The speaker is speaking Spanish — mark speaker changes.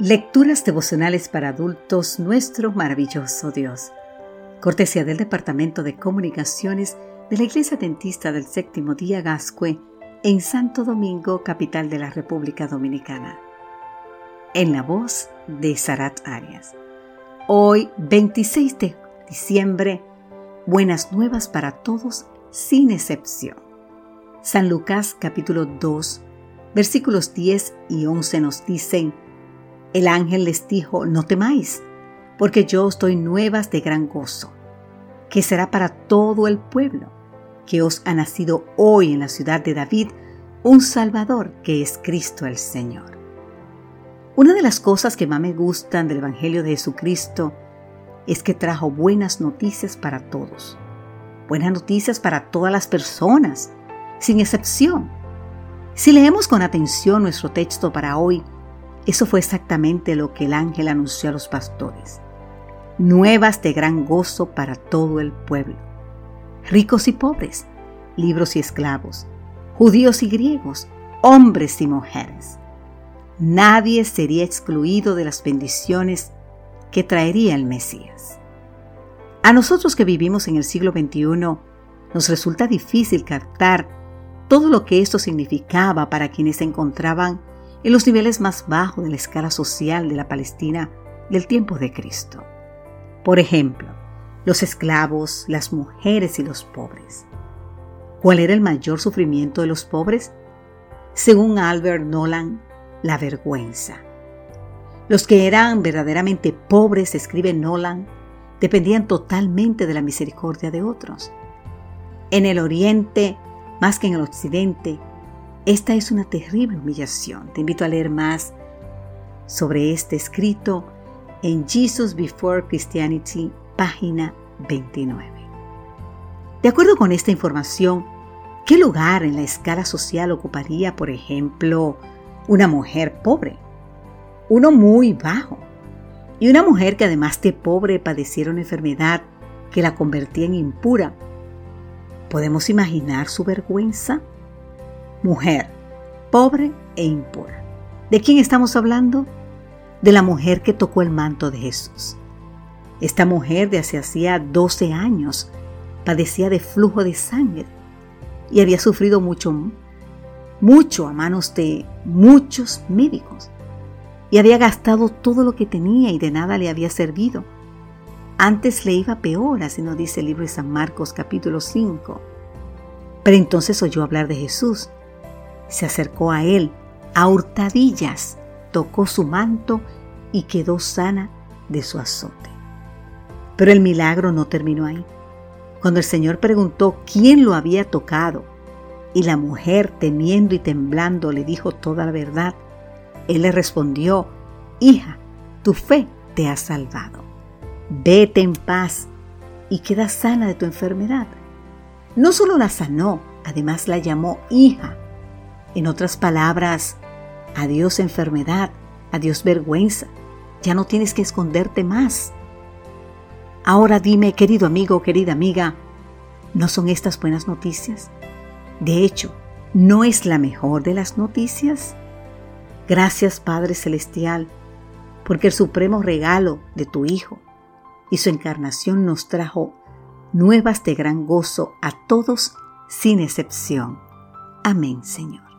Speaker 1: Lecturas devocionales para adultos, nuestro maravilloso Dios. Cortesía del Departamento de Comunicaciones de la Iglesia Dentista del Séptimo Día Gascue en Santo Domingo, capital de la República Dominicana. En la voz de Sarat Arias. Hoy, 26 de diciembre, buenas nuevas para todos sin excepción. San Lucas capítulo 2, versículos 10 y 11 nos dicen, el ángel les dijo, no temáis, porque yo os doy nuevas de gran gozo, que será para todo el pueblo, que os ha nacido hoy en la ciudad de David un Salvador que es Cristo el Señor. Una de las cosas que más me gustan del Evangelio de Jesucristo es que trajo buenas noticias para todos, buenas noticias para todas las personas, sin excepción. Si leemos con atención nuestro texto para hoy, eso fue exactamente lo que el ángel anunció a los pastores. Nuevas de gran gozo para todo el pueblo. Ricos y pobres, libros y esclavos, judíos y griegos, hombres y mujeres. Nadie sería excluido de las bendiciones que traería el Mesías. A nosotros que vivimos en el siglo XXI, nos resulta difícil captar todo lo que esto significaba para quienes se encontraban en los niveles más bajos de la escala social de la Palestina del tiempo de Cristo. Por ejemplo, los esclavos, las mujeres y los pobres. ¿Cuál era el mayor sufrimiento de los pobres? Según Albert Nolan, la vergüenza. Los que eran verdaderamente pobres, escribe Nolan, dependían totalmente de la misericordia de otros. En el Oriente, más que en el Occidente, esta es una terrible humillación. Te invito a leer más sobre este escrito en Jesus Before Christianity, página 29. De acuerdo con esta información, ¿qué lugar en la escala social ocuparía, por ejemplo, una mujer pobre? Uno muy bajo. Y una mujer que además de pobre padeciera una enfermedad que la convertía en impura. ¿Podemos imaginar su vergüenza? Mujer, pobre e impura. ¿De quién estamos hablando? De la mujer que tocó el manto de Jesús. Esta mujer de hace hacía 12 años padecía de flujo de sangre y había sufrido mucho, mucho a manos de muchos médicos y había gastado todo lo que tenía y de nada le había servido. Antes le iba peor, así nos dice el libro de San Marcos capítulo 5. Pero entonces oyó hablar de Jesús se acercó a él a hurtadillas, tocó su manto y quedó sana de su azote. Pero el milagro no terminó ahí. Cuando el Señor preguntó quién lo había tocado y la mujer, temiendo y temblando, le dijo toda la verdad, Él le respondió, Hija, tu fe te ha salvado. Vete en paz y queda sana de tu enfermedad. No solo la sanó, además la llamó hija en otras palabras, adiós enfermedad, adiós vergüenza, ya no tienes que esconderte más. Ahora dime, querido amigo, querida amiga, ¿no son estas buenas noticias? De hecho, ¿no es la mejor de las noticias? Gracias Padre Celestial, porque el supremo regalo de tu Hijo y su encarnación nos trajo nuevas de gran gozo a todos sin excepción. Amén, Señor.